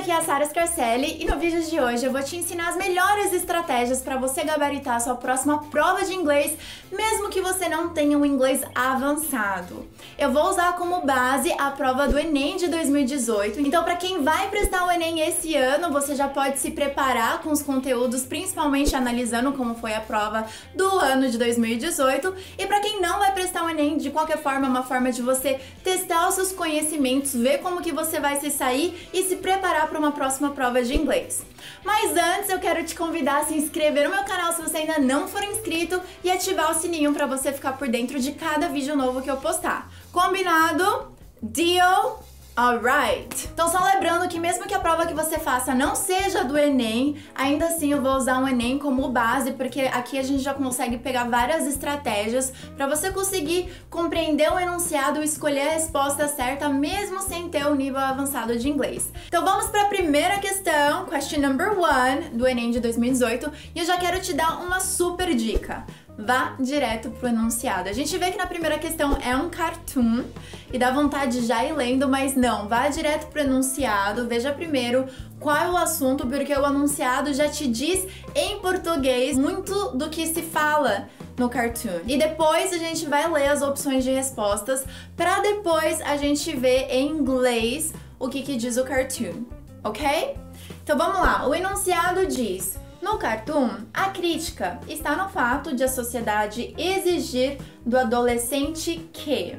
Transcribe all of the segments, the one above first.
aqui é a Sara Scarcelli e no vídeo de hoje eu vou te ensinar as melhores estratégias para você gabaritar a sua próxima prova de inglês, mesmo que você não tenha um inglês avançado. Eu vou usar como base a prova do Enem de 2018, então para quem vai prestar o Enem esse ano, você já pode se preparar com os conteúdos, principalmente analisando como foi a prova do ano de 2018, e para quem não vai prestar o Enem, de qualquer forma, é uma forma de você testar os seus conhecimentos, ver como que você vai se sair e se preparar para uma próxima prova de inglês. Mas antes eu quero te convidar a se inscrever no meu canal se você ainda não for inscrito e ativar o sininho para você ficar por dentro de cada vídeo novo que eu postar. Combinado? Deal? Alright! Então só lembrando que mesmo que a prova que você faça não seja do Enem, ainda assim eu vou usar um Enem como base, porque aqui a gente já consegue pegar várias estratégias para você conseguir compreender o enunciado e escolher a resposta certa, mesmo sem ter o um nível avançado de inglês. Então vamos para a primeira questão, question number one, do Enem de 2018, e eu já quero te dar uma super dica vá direto pro enunciado. A gente vê que na primeira questão é um cartoon e dá vontade de já ir lendo, mas não, vá direto pro enunciado, veja primeiro qual é o assunto, porque o enunciado já te diz em português muito do que se fala no cartoon. E depois a gente vai ler as opções de respostas para depois a gente ver em inglês o que, que diz o cartoon, ok? Então vamos lá, o enunciado diz no cartoon, a crítica está no fato de a sociedade exigir do adolescente que.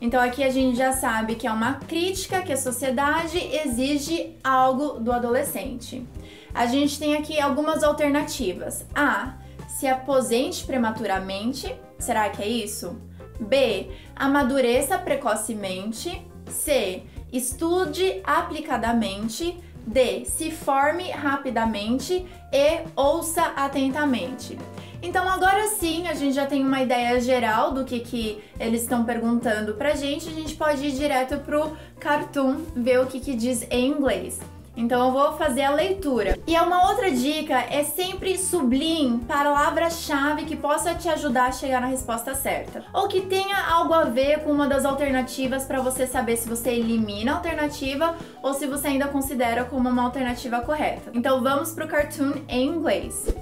Então aqui a gente já sabe que é uma crítica que a sociedade exige algo do adolescente. A gente tem aqui algumas alternativas. A. Se aposente prematuramente. Será que é isso? B. Amadureça precocemente. C. Estude aplicadamente. D. Se forme rapidamente e ouça atentamente. Então agora sim a gente já tem uma ideia geral do que, que eles estão perguntando pra gente, a gente pode ir direto pro cartoon, ver o que, que diz em inglês. Então eu vou fazer a leitura. E uma outra dica é sempre sublinhe palavra-chave que possa te ajudar a chegar na resposta certa. Ou que tenha algo a ver com uma das alternativas para você saber se você elimina a alternativa ou se você ainda considera como uma alternativa correta. Então vamos pro cartoon em inglês.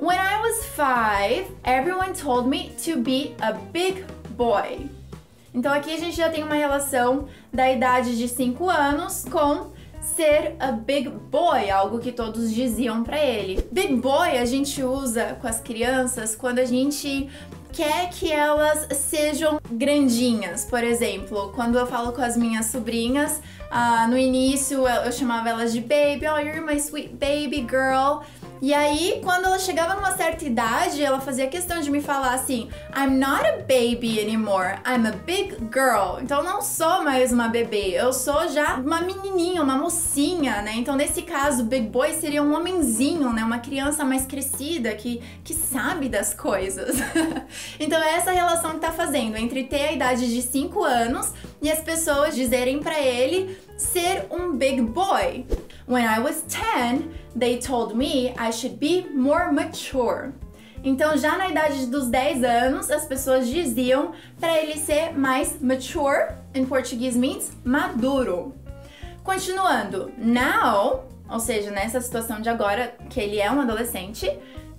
When I was five, everyone told me to be a big boy. Então aqui a gente já tem uma relação da idade de 5 anos com ser a big boy, algo que todos diziam para ele. Big boy a gente usa com as crianças quando a gente quer que elas sejam grandinhas. Por exemplo, quando eu falo com as minhas sobrinhas, uh, no início eu, eu chamava elas de baby, oh, you're my sweet baby girl. E aí, quando ela chegava numa certa idade, ela fazia questão de me falar assim: I'm not a baby anymore, I'm a big girl. Então, não sou mais uma bebê, eu sou já uma menininha, uma mocinha, né? Então, nesse caso, big boy seria um homenzinho, né? Uma criança mais crescida que, que sabe das coisas. então, é essa relação que tá fazendo entre ter a idade de 5 anos e as pessoas dizerem para ele ser um big boy. When I was 10, they told me I should be more mature. Então, já na idade dos 10 anos, as pessoas diziam para ele ser mais mature, em português means maduro. Continuando, now, ou seja, nessa situação de agora que ele é um adolescente,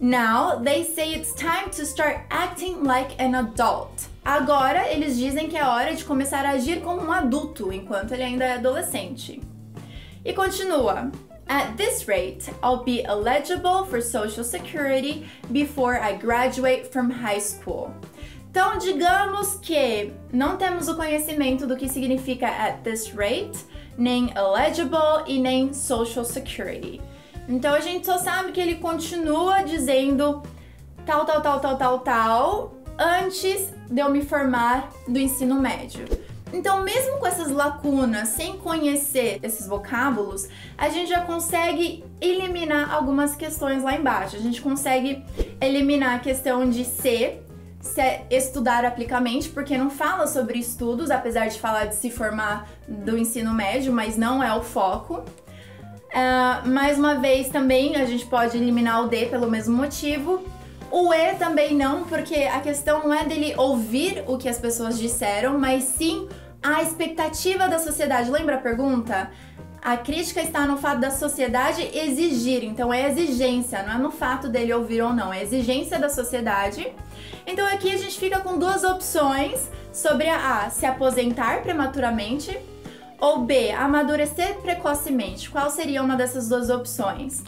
now they say it's time to start acting like an adult. Agora eles dizem que é hora de começar a agir como um adulto enquanto ele ainda é adolescente. E continua. At this rate, I'll be eligible for Social Security before I graduate from high school. Então, digamos que não temos o conhecimento do que significa at this rate, nem eligible e nem Social Security. Então, a gente só sabe que ele continua dizendo tal, tal, tal, tal, tal, tal, antes de eu me formar do ensino médio. Então, mesmo com essas lacunas, sem conhecer esses vocábulos, a gente já consegue eliminar algumas questões lá embaixo. A gente consegue eliminar a questão de ser, se estudar aplicamente, porque não fala sobre estudos, apesar de falar de se formar do ensino médio, mas não é o foco. Uh, mais uma vez, também a gente pode eliminar o D pelo mesmo motivo. O E também não, porque a questão não é dele ouvir o que as pessoas disseram, mas sim a expectativa da sociedade. Lembra a pergunta? A crítica está no fato da sociedade exigir, então é exigência, não é no fato dele ouvir ou não, é exigência da sociedade. Então aqui a gente fica com duas opções sobre a A, se aposentar prematuramente ou B, amadurecer precocemente. Qual seria uma dessas duas opções?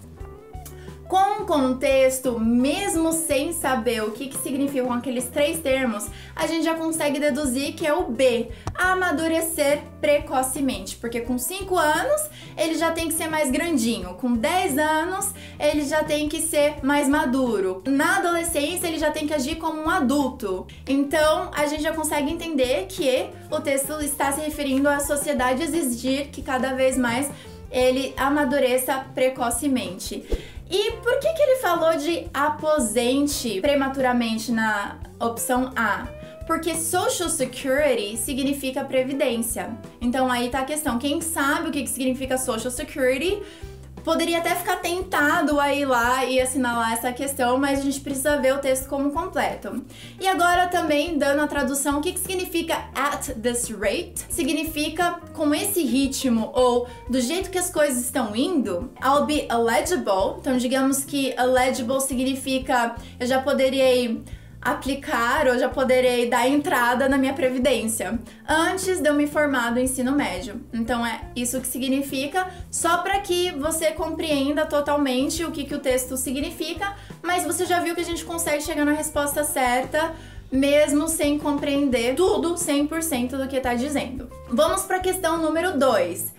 Com contexto, mesmo sem saber o que, que significam aqueles três termos, a gente já consegue deduzir que é o B, amadurecer precocemente, porque com 5 anos ele já tem que ser mais grandinho, com 10 anos ele já tem que ser mais maduro, na adolescência ele já tem que agir como um adulto. Então a gente já consegue entender que o texto está se referindo à sociedade exigir que cada vez mais ele amadureça precocemente. E por que, que ele falou de aposente prematuramente na opção A? Porque Social Security significa previdência. Então aí tá a questão. Quem sabe o que, que significa Social Security poderia até ficar tentado a ir lá e assinalar essa questão, mas a gente precisa ver o texto como completo. E agora também dando a tradução, o que, que significa at this rate? Significa com esse ritmo ou do jeito que as coisas estão indo, I'll be eligible. Então digamos que eligible significa eu já poderia ir aplicar ou já poderei dar entrada na minha previdência antes de eu me formar do ensino médio. Então é isso que significa, só para que você compreenda totalmente o que, que o texto significa, mas você já viu que a gente consegue chegar na resposta certa mesmo sem compreender tudo 100% do que está dizendo. Vamos para a questão número 2.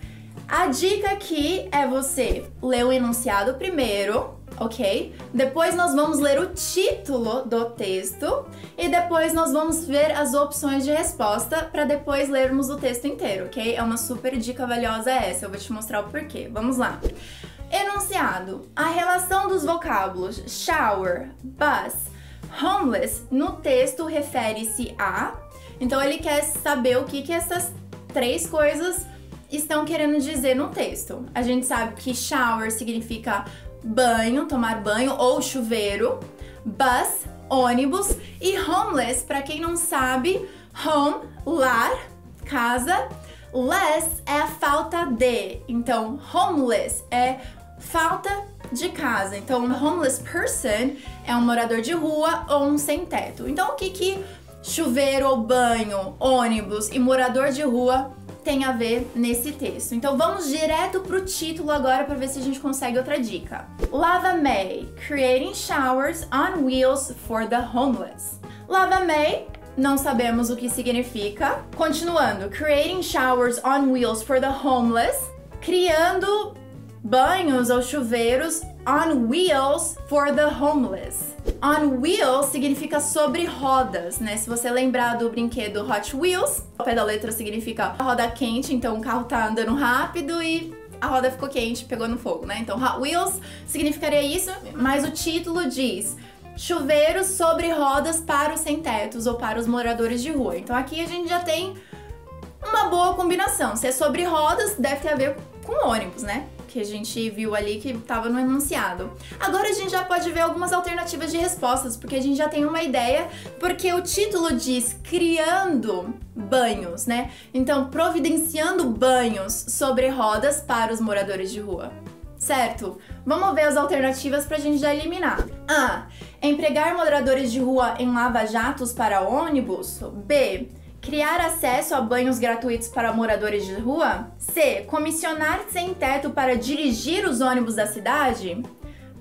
A dica aqui é você ler o enunciado primeiro, ok? Depois nós vamos ler o título do texto e depois nós vamos ver as opções de resposta para depois lermos o texto inteiro, ok? É uma super dica valiosa essa, eu vou te mostrar o porquê. Vamos lá. Enunciado: a relação dos vocábulos shower, bus, homeless no texto refere-se a. Então ele quer saber o que que essas três coisas estão querendo dizer no texto. A gente sabe que shower significa banho, tomar banho ou chuveiro, bus, ônibus e homeless, para quem não sabe, home, lar, casa, less é a falta de. Então, homeless é falta de casa. Então, homeless person é um morador de rua ou um sem teto. Então, o que que chuveiro ou banho, ônibus e morador de rua tem a ver nesse texto. Então vamos direto pro título agora para ver se a gente consegue outra dica. Lava May, Creating Showers on Wheels for the Homeless. Lava May não sabemos o que significa. Continuando, creating showers on wheels for the homeless, criando banhos ou chuveiros on wheels for the homeless. On wheels significa sobre rodas, né? Se você lembrar do brinquedo Hot Wheels, o pé da letra significa roda quente, então o carro tá andando rápido e a roda ficou quente, pegou no fogo, né? Então Hot Wheels significaria isso, mas o título diz chuveiros sobre rodas para os sem-tetos ou para os moradores de rua. Então aqui a gente já tem uma boa combinação. Se é sobre rodas, deve ter a ver com ônibus, né? Que a gente viu ali que estava no enunciado. Agora a gente já pode ver algumas alternativas de respostas, porque a gente já tem uma ideia, porque o título diz criando banhos, né? Então, providenciando banhos sobre rodas para os moradores de rua. Certo? Vamos ver as alternativas para a gente já eliminar. A. Empregar moradores de rua em lava-jatos para ônibus. B Criar acesso a banhos gratuitos para moradores de rua? C. Comissionar sem teto para dirigir os ônibus da cidade?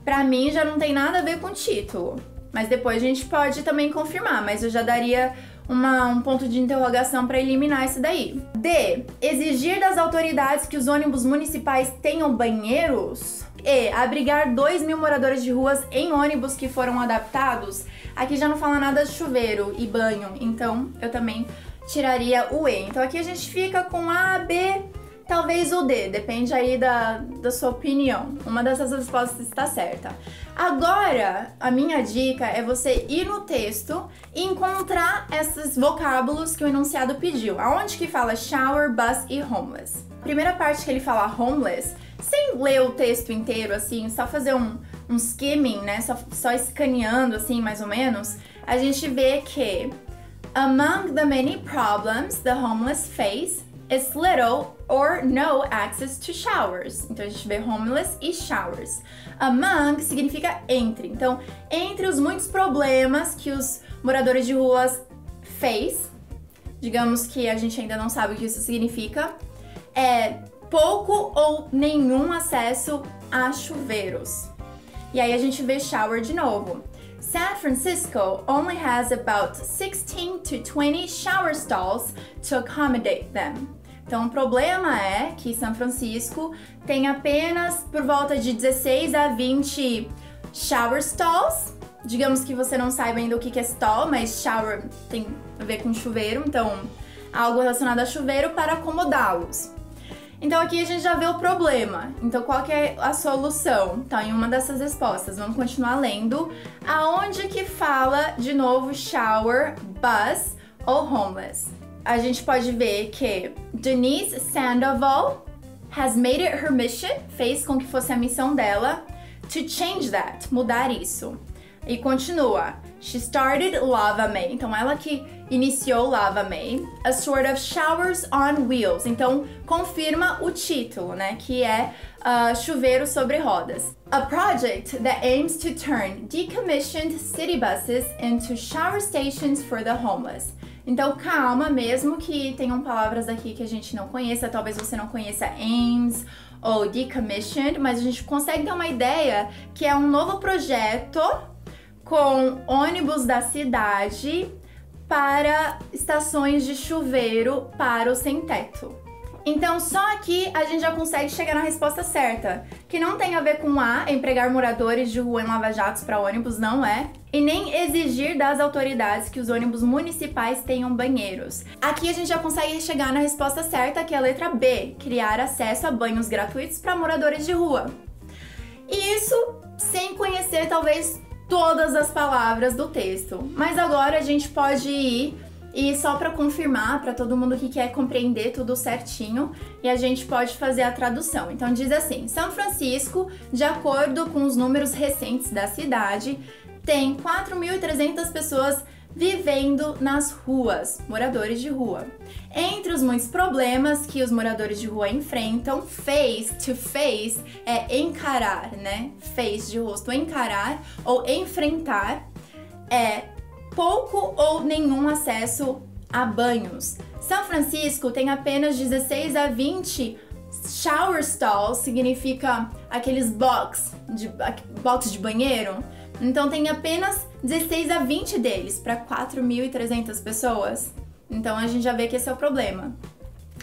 Para mim já não tem nada a ver com o título. Mas depois a gente pode também confirmar, mas eu já daria uma, um ponto de interrogação para eliminar isso daí. D. Exigir das autoridades que os ônibus municipais tenham banheiros? E. Abrigar 2 mil moradores de ruas em ônibus que foram adaptados? Aqui já não fala nada de chuveiro e banho, então eu também tiraria o E. Então aqui a gente fica com A, B, talvez o D, depende aí da, da sua opinião. Uma dessas respostas está certa. Agora, a minha dica é você ir no texto e encontrar esses vocábulos que o enunciado pediu. Aonde que fala shower, bus e homeless. Primeira parte que ele fala homeless, sem ler o texto inteiro, assim, só fazer um, um skimming, né? Só, só escaneando, assim, mais ou menos, a gente vê que Among the many problems the homeless face is little or no access to showers. Então a gente vê homeless e showers. Among significa entre. Então, entre os muitos problemas que os moradores de ruas fez, digamos que a gente ainda não sabe o que isso significa, é pouco ou nenhum acesso a chuveiros. E aí a gente vê shower de novo. San Francisco only has about 16 to 20 shower stalls to accommodate them. Então, o problema é que São Francisco tem apenas por volta de 16 a 20 shower stalls. Digamos que você não saiba ainda o que é stall, mas shower tem a ver com chuveiro, então algo relacionado a chuveiro para acomodá-los. Então aqui a gente já vê o problema. Então qual que é a solução? Tá em uma dessas respostas. Vamos continuar lendo. Aonde que fala de novo shower, bus ou homeless? A gente pode ver que Denise Sandoval has made it her mission, fez com que fosse a missão dela to change that, mudar isso. E continua. She started Lava May. Então ela que iniciou Lava May, a sort of showers on wheels. Então confirma o título, né, que é uh, chuveiro sobre rodas. A project that aims to turn decommissioned city buses into shower stations for the homeless. Então calma, mesmo que tenham palavras aqui que a gente não conheça, talvez você não conheça aims ou decommissioned, mas a gente consegue ter uma ideia que é um novo projeto com ônibus da cidade para estações de chuveiro para o sem-teto. Então, só aqui a gente já consegue chegar na resposta certa, que não tem a ver com A, empregar moradores de rua em lava-jatos para ônibus, não é, e nem exigir das autoridades que os ônibus municipais tenham banheiros. Aqui a gente já consegue chegar na resposta certa, que é a letra B, criar acesso a banhos gratuitos para moradores de rua. E isso sem conhecer talvez todas as palavras do texto. Mas agora a gente pode ir e só para confirmar para todo mundo que quer compreender tudo certinho, e a gente pode fazer a tradução. Então diz assim: São Francisco, de acordo com os números recentes da cidade, tem 4.300 pessoas vivendo nas ruas, moradores de rua. Entre os muitos problemas que os moradores de rua enfrentam, face to face é encarar, né? Face de rosto, encarar ou enfrentar é pouco ou nenhum acesso a banhos. São Francisco tem apenas 16 a 20 shower stalls, significa aqueles box de box de banheiro. Então tem apenas 16 a 20 deles para 4.300 pessoas. Então a gente já vê que esse é o problema.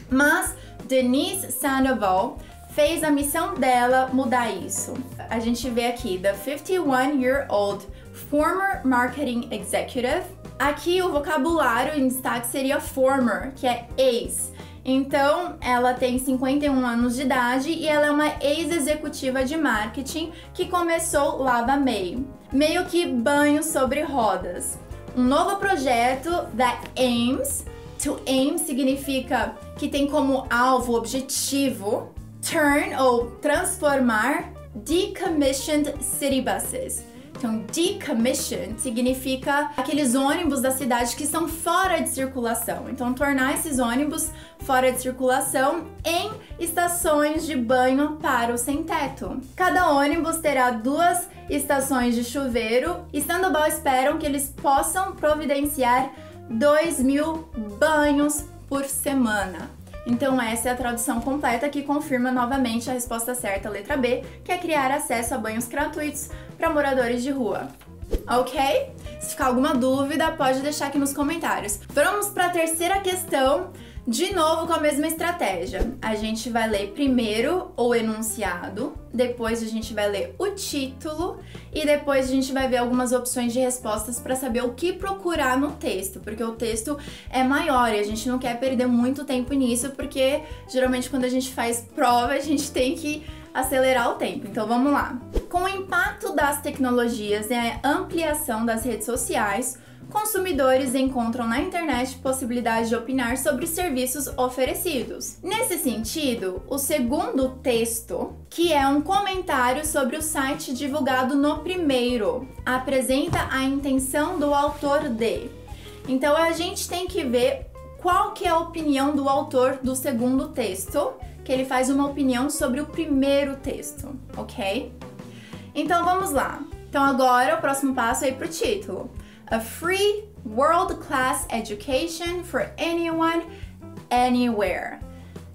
Mas Denise Sandoval fez a missão dela mudar isso. A gente vê aqui the 51-year-old former marketing executive. Aqui o vocabulário em destaque seria former, que é ex. Então, ela tem 51 anos de idade e ela é uma ex-executiva de marketing que começou Lava May, meio que banho sobre rodas. Um novo projeto da aims. To aim significa que tem como alvo, objetivo, turn ou transformar decommissioned city buses então, decommission significa aqueles ônibus da cidade que são fora de circulação. Então, tornar esses ônibus fora de circulação em estações de banho para o sem-teto. Cada ônibus terá duas estações de chuveiro e Sandoval esperam que eles possam providenciar 2 mil banhos por semana. Então, essa é a tradução completa que confirma novamente a resposta certa, letra B, que é criar acesso a banhos gratuitos para moradores de rua. Ok? Se ficar alguma dúvida, pode deixar aqui nos comentários. Vamos para a terceira questão de novo com a mesma estratégia. A gente vai ler primeiro o enunciado, depois a gente vai ler o título e depois a gente vai ver algumas opções de respostas para saber o que procurar no texto, porque o texto é maior e a gente não quer perder muito tempo nisso, porque geralmente quando a gente faz prova, a gente tem que acelerar o tempo. Então vamos lá. Com o impacto das tecnologias e a ampliação das redes sociais, consumidores encontram na internet possibilidade de opinar sobre os serviços oferecidos. Nesse sentido, o segundo texto, que é um comentário sobre o site divulgado no primeiro, apresenta a intenção do autor de. Então a gente tem que ver qual que é a opinião do autor do segundo texto, que ele faz uma opinião sobre o primeiro texto, ok? Então vamos lá. Então agora o próximo passo é ir pro título. A free world class education for anyone anywhere.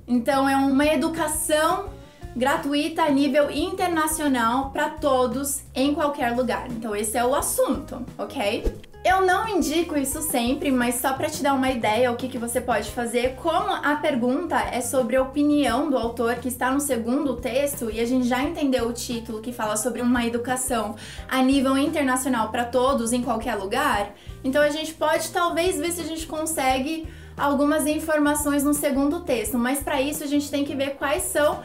Então é uma educação gratuita a nível internacional para todos em qualquer lugar. Então esse é o assunto, ok? Eu não indico isso sempre, mas só para te dar uma ideia o que, que você pode fazer, como a pergunta é sobre a opinião do autor que está no segundo texto e a gente já entendeu o título que fala sobre uma educação a nível internacional para todos em qualquer lugar, então a gente pode talvez ver se a gente consegue algumas informações no segundo texto, mas para isso a gente tem que ver quais são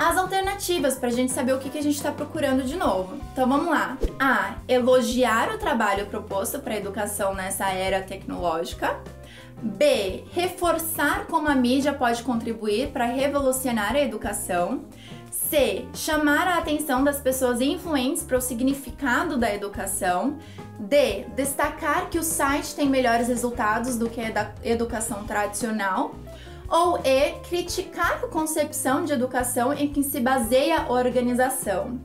as alternativas para a gente saber o que, que a gente está procurando de novo. Então vamos lá. A. Elogiar o trabalho proposto para a educação nessa era tecnológica. B. Reforçar como a mídia pode contribuir para revolucionar a educação. C. Chamar a atenção das pessoas influentes para o significado da educação. D. Destacar que o site tem melhores resultados do que a educação tradicional. Ou E. Criticar a concepção de educação em que se baseia a organização.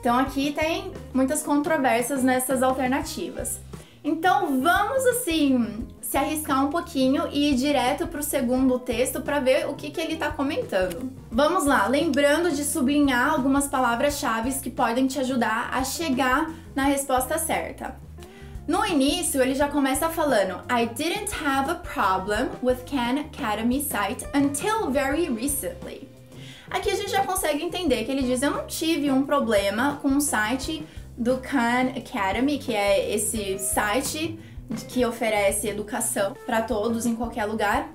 Então aqui tem muitas controvérsias nessas alternativas. Então vamos assim se arriscar um pouquinho e ir direto para o segundo texto para ver o que, que ele está comentando. Vamos lá, lembrando de sublinhar algumas palavras-chave que podem te ajudar a chegar na resposta certa. No início, ele já começa falando: I didn't have a problem with Khan Academy site until very recently. Aqui a gente já consegue entender que ele diz: Eu não tive um problema com o site do Khan Academy, que é esse site que oferece educação para todos em qualquer lugar,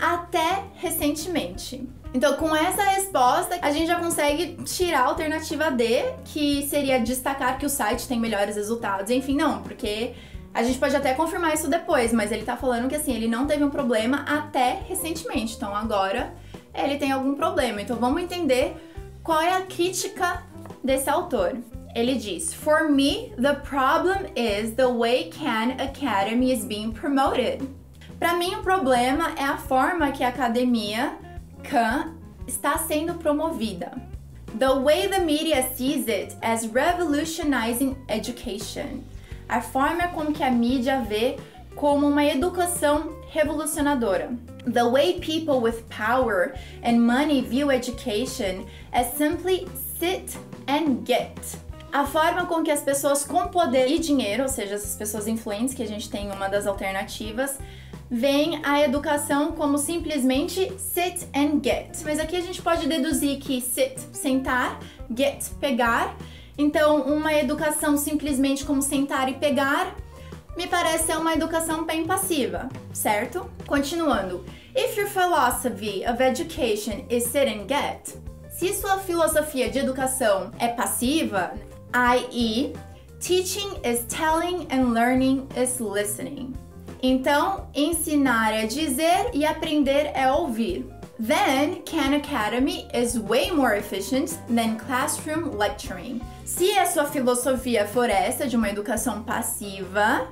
até recentemente. Então, com essa resposta, a gente já consegue tirar a alternativa D, que seria destacar que o site tem melhores resultados. Enfim, não, porque a gente pode até confirmar isso depois, mas ele tá falando que assim, ele não teve um problema até recentemente. Então, agora ele tem algum problema. Então, vamos entender qual é a crítica desse autor. Ele diz: For me, the problem is the way Khan Academy is being promoted. Para mim, o problema é a forma que a academia Khan está sendo promovida. The way the media sees it as revolutionizing education. A forma como que a mídia vê como uma educação revolucionadora. The way people with power and money view education as simply sit and get a forma com que as pessoas com poder e dinheiro, ou seja, essas pessoas influentes, que a gente tem uma das alternativas, veem a educação como simplesmente sit and get. Mas aqui a gente pode deduzir que sit, sentar, get, pegar. Então, uma educação simplesmente como sentar e pegar me parece ser uma educação bem passiva, certo? Continuando. If your philosophy of education is sit and get, se sua filosofia de educação é passiva, i.e., teaching is telling and learning is listening. Então, ensinar é dizer e aprender é ouvir. Then, Khan Academy is way more efficient than classroom lecturing. Se a sua filosofia for essa de uma educação passiva,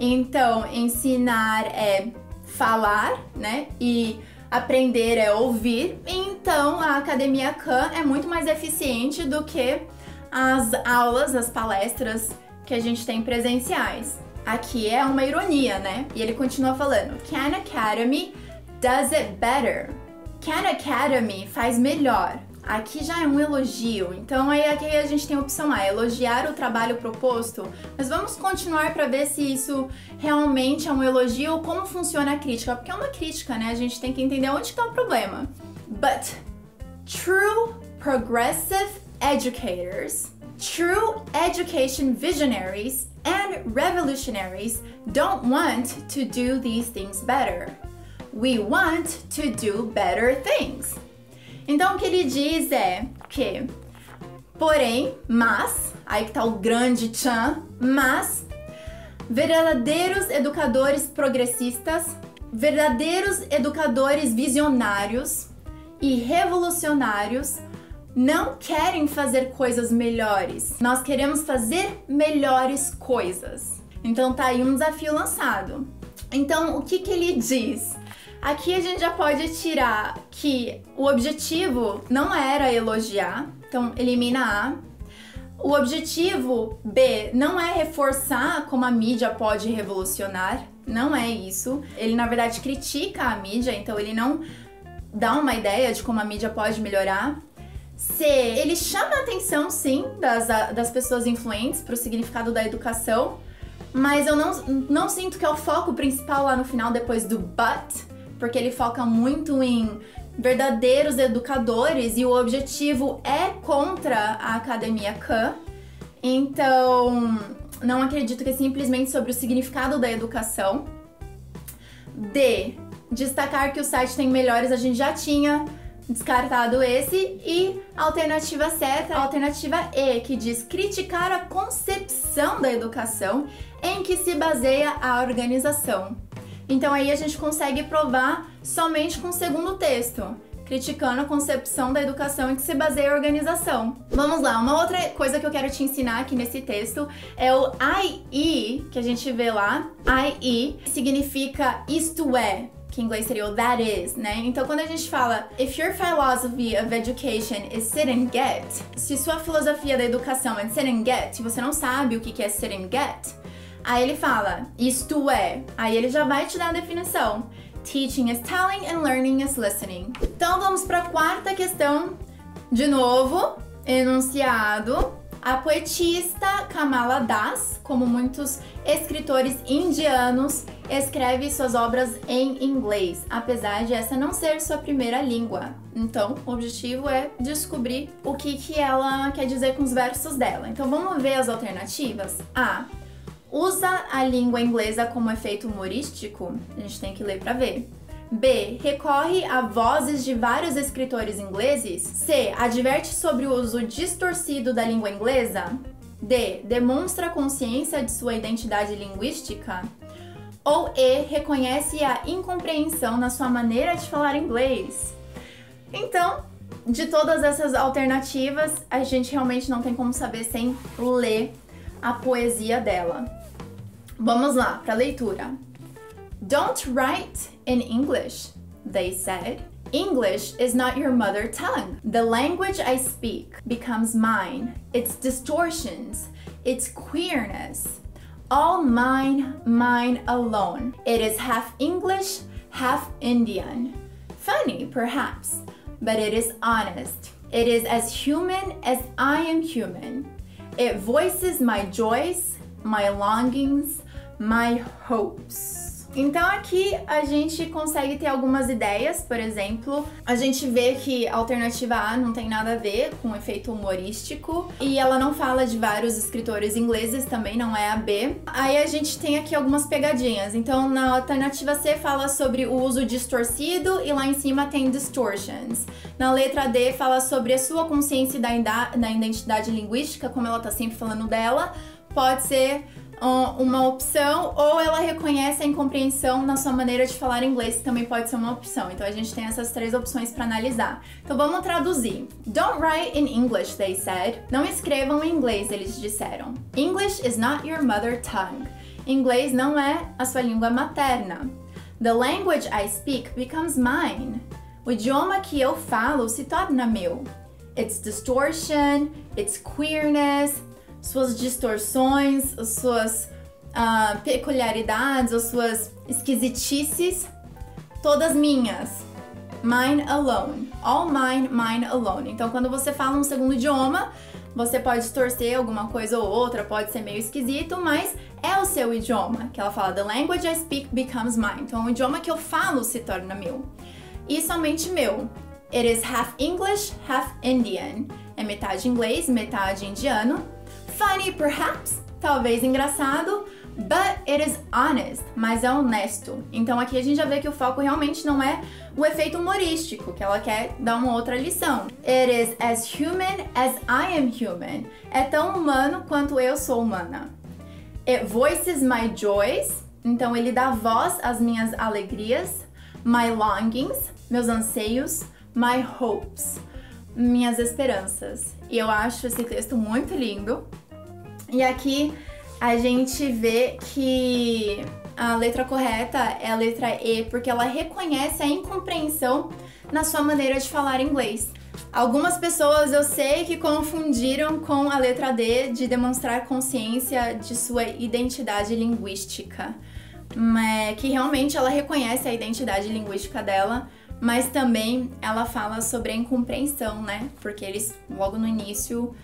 então ensinar é falar, né? E aprender é ouvir. Então, a Academia Khan é muito mais eficiente do que as aulas, as palestras que a gente tem presenciais. Aqui é uma ironia, né? E ele continua falando: Khan Academy does it better. Khan Academy faz melhor. Aqui já é um elogio, então aí aqui a gente tem a opção A, elogiar o trabalho proposto, mas vamos continuar para ver se isso realmente é um elogio ou como funciona a crítica, porque é uma crítica, né? A gente tem que entender onde está o problema. But true progressive educators, true education visionaries, and revolutionaries don't want to do these things better. We want to do better things. Então o que ele diz é que, porém, mas, aí que tá o grande tchan, mas verdadeiros educadores progressistas, verdadeiros educadores visionários e revolucionários não querem fazer coisas melhores. Nós queremos fazer melhores coisas. Então tá aí um desafio lançado. Então, o que que ele diz? Aqui a gente já pode tirar que o objetivo não era elogiar, então elimina A. O objetivo B não é reforçar como a mídia pode revolucionar, não é isso. Ele na verdade critica a mídia, então ele não dá uma ideia de como a mídia pode melhorar. C, ele chama a atenção sim das, das pessoas influentes para o significado da educação, mas eu não, não sinto que é o foco principal lá no final, depois do but, porque ele foca muito em verdadeiros educadores e o objetivo é contra a academia Khan. Então, não acredito que é simplesmente sobre o significado da educação. D, destacar que o site tem melhores, a gente já tinha descartado esse. E alternativa certa, alternativa E, que diz criticar a concepção da educação em que se baseia a organização. Então aí a gente consegue provar somente com o segundo texto, criticando a concepção da educação em que se baseia a organização. Vamos lá, uma outra coisa que eu quero te ensinar aqui nesse texto é o IE, que a gente vê lá. IE significa isto é, que em inglês seria o that is, né? Então quando a gente fala if your philosophy of education is sit and get, se sua filosofia da educação é sit and get, você não sabe o que é sit and get, aí ele fala isto é, aí ele já vai te dar a definição. Teaching is telling and learning is listening. Então vamos para a quarta questão. De novo, enunciado a poetista Kamala Das, como muitos escritores indianos, escreve suas obras em inglês, apesar de essa não ser sua primeira língua. Então, o objetivo é descobrir o que, que ela quer dizer com os versos dela. Então, vamos ver as alternativas? A. Usa a língua inglesa como efeito humorístico? A gente tem que ler para ver. B. Recorre a vozes de vários escritores ingleses. C. Adverte sobre o uso distorcido da língua inglesa. D. Demonstra consciência de sua identidade linguística. Ou E. Reconhece a incompreensão na sua maneira de falar inglês. Então, de todas essas alternativas, a gente realmente não tem como saber sem ler a poesia dela. Vamos lá para a leitura. Don't write in English, they said. English is not your mother tongue. The language I speak becomes mine, its distortions, its queerness. All mine, mine alone. It is half English, half Indian. Funny, perhaps, but it is honest. It is as human as I am human. It voices my joys, my longings, my hopes. Então aqui a gente consegue ter algumas ideias, por exemplo, a gente vê que a alternativa A não tem nada a ver com o efeito humorístico e ela não fala de vários escritores ingleses, também não é a B. Aí a gente tem aqui algumas pegadinhas. Então na alternativa C fala sobre o uso distorcido e lá em cima tem distortions. Na letra D fala sobre a sua consciência da, da identidade linguística, como ela tá sempre falando dela. Pode ser uma opção ou ela reconhece a incompreensão na sua maneira de falar inglês, que também pode ser uma opção. Então a gente tem essas três opções para analisar. Então vamos traduzir. Don't write in English, they said. Não escrevam em inglês, eles disseram. English is not your mother tongue. Inglês não é a sua língua materna. The language I speak becomes mine. O idioma que eu falo se torna meu. It's distortion, it's queerness, suas distorções, as suas uh, peculiaridades, as suas esquisitices, todas minhas. Mine alone. All mine, mine alone. Então, quando você fala um segundo idioma, você pode distorcer alguma coisa ou outra, pode ser meio esquisito, mas é o seu idioma. Que ela fala, the language I speak becomes mine. Então, o idioma que eu falo se torna meu. E somente meu. It is half English, half Indian. É metade inglês, metade indiano. Funny, perhaps? Talvez engraçado. But it is honest, mas é honesto. Então aqui a gente já vê que o foco realmente não é o efeito humorístico, que ela quer dar uma outra lição. It is as human as I am human. É tão humano quanto eu sou humana. It voices my joys. Então ele dá voz às minhas alegrias, my longings, meus anseios, my hopes, minhas esperanças. E eu acho esse texto muito lindo. E aqui a gente vê que a letra correta é a letra E, porque ela reconhece a incompreensão na sua maneira de falar inglês. Algumas pessoas eu sei que confundiram com a letra D de demonstrar consciência de sua identidade linguística, que realmente ela reconhece a identidade linguística dela, mas também ela fala sobre a incompreensão, né? Porque eles logo no início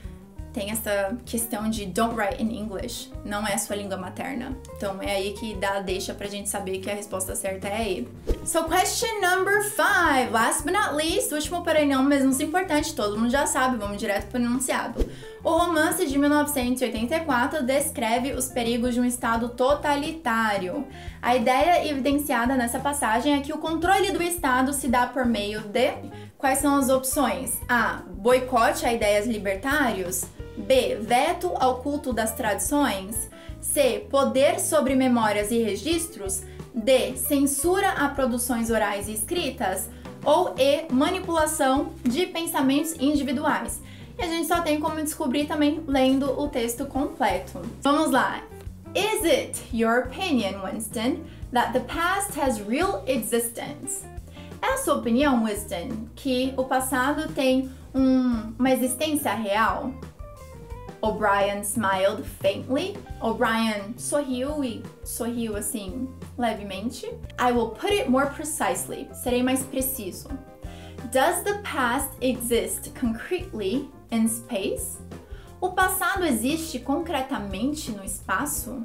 tem essa questão de don't write in English, não é sua língua materna. Então é aí que dá deixa pra gente saber que a resposta certa é E. So question number five, last but not least, último porém não menos importante, todo mundo já sabe, vamos direto pro enunciado. O romance de 1984 descreve os perigos de um Estado totalitário. A ideia evidenciada nessa passagem é que o controle do Estado se dá por meio de. Quais são as opções? A. Boicote a ideias libertários. B. Veto ao culto das tradições. C. Poder sobre memórias e registros. D. Censura a produções orais e escritas. Ou E. Manipulação de pensamentos individuais. E a gente só tem como descobrir também lendo o texto completo. Vamos lá! Is it your opinion, Winston, that the past has real existence? É a sua opinião, Winston, que o passado tem um, uma existência real? O'Brien smiled faintly. O'Brien sorriu e sorriu assim levemente. I will put it more precisely. Serei mais preciso. Does the past exist concretely in space? O passado existe concretamente no espaço?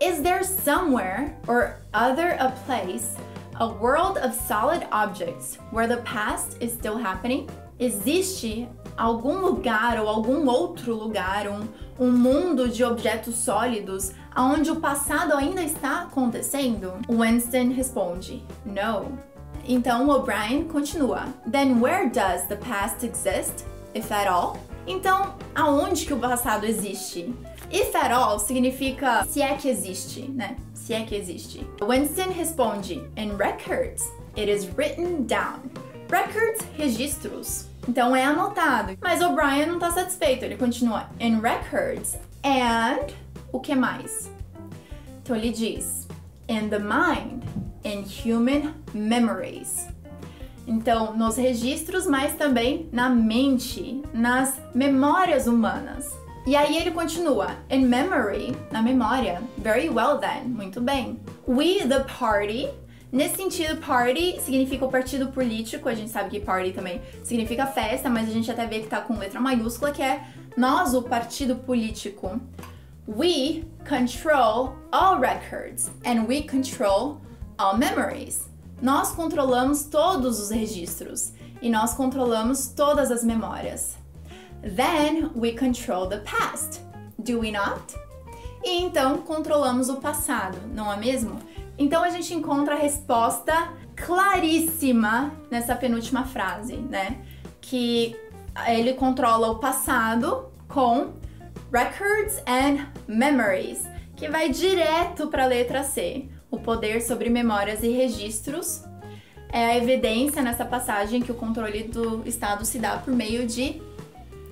Is there somewhere or other a place, a world of solid objects where the past is still happening? Existe algum lugar ou algum outro lugar, um, um mundo de objetos sólidos onde o passado ainda está acontecendo? Winston responde: No. Então O'Brien continua: Then where does the past exist, if at all? Então, aonde que o passado existe? If at all significa se é que existe, né? Se é que existe. Winston responde: In records, it is written down. Records, registros. Então é anotado. Mas O'Brien não tá satisfeito. Ele continua: In records and o que mais? Então ele diz: In the mind, in human memories. Então, nos registros, mas também na mente, nas memórias humanas. E aí ele continua: In memory, na memória. Very well then, muito bem. We, the party. Nesse sentido, party significa o partido político. A gente sabe que party também significa festa, mas a gente até vê que tá com letra maiúscula, que é nós, o partido político. We control all records and we control all memories. Nós controlamos todos os registros e nós controlamos todas as memórias. Then we control the past, do we not? E então controlamos o passado, não é mesmo? Então a gente encontra a resposta claríssima nessa penúltima frase, né? Que ele controla o passado com records and memories, que vai direto para a letra C o poder sobre memórias e registros. É a evidência nessa passagem que o controle do Estado se dá por meio de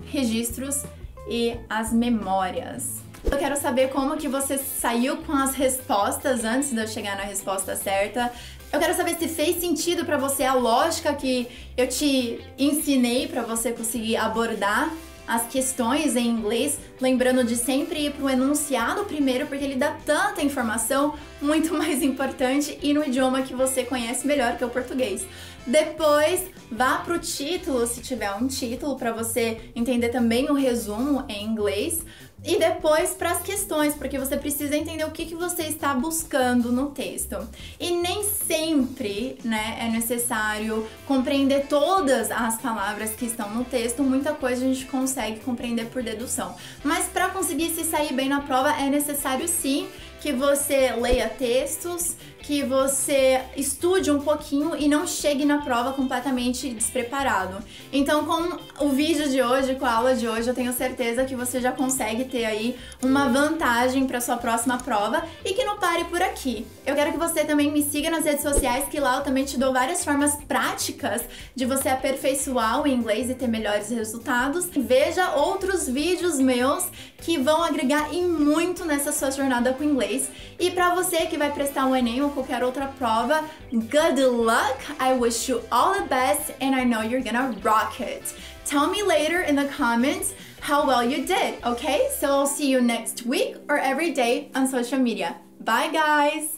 registros e as memórias. Eu quero saber como que você saiu com as respostas antes de eu chegar na resposta certa. Eu quero saber se fez sentido para você a lógica que eu te ensinei para você conseguir abordar as questões em inglês, lembrando de sempre ir para o enunciado primeiro, porque ele dá tanta informação muito mais importante e no idioma que você conhece melhor, que é o português. Depois, vá para o título, se tiver um título, para você entender também o resumo em inglês. E depois para as questões, porque você precisa entender o que, que você está buscando no texto. E nem sempre né, é necessário compreender todas as palavras que estão no texto, muita coisa a gente consegue compreender por dedução. Mas para conseguir se sair bem na prova, é necessário sim que você leia textos, que você estude um pouquinho e não chegue na prova completamente despreparado. Então, com o vídeo de hoje, com a aula de hoje, eu tenho certeza que você já consegue ter aí uma vantagem para sua próxima prova e que não pare por aqui. Eu quero que você também me siga nas redes sociais, que lá eu também te dou várias formas práticas de você aperfeiçoar o inglês e ter melhores resultados. Veja outros vídeos meus que vão agregar em muito nessa sua jornada com o inglês. Inglês. E para você que vai prestar um Enem ou qualquer outra prova, good luck. I wish you all the best and I know you're gonna rock it. Tell me later in the comments how well you did, okay? So I'll see you next week or every day on social media. Bye guys!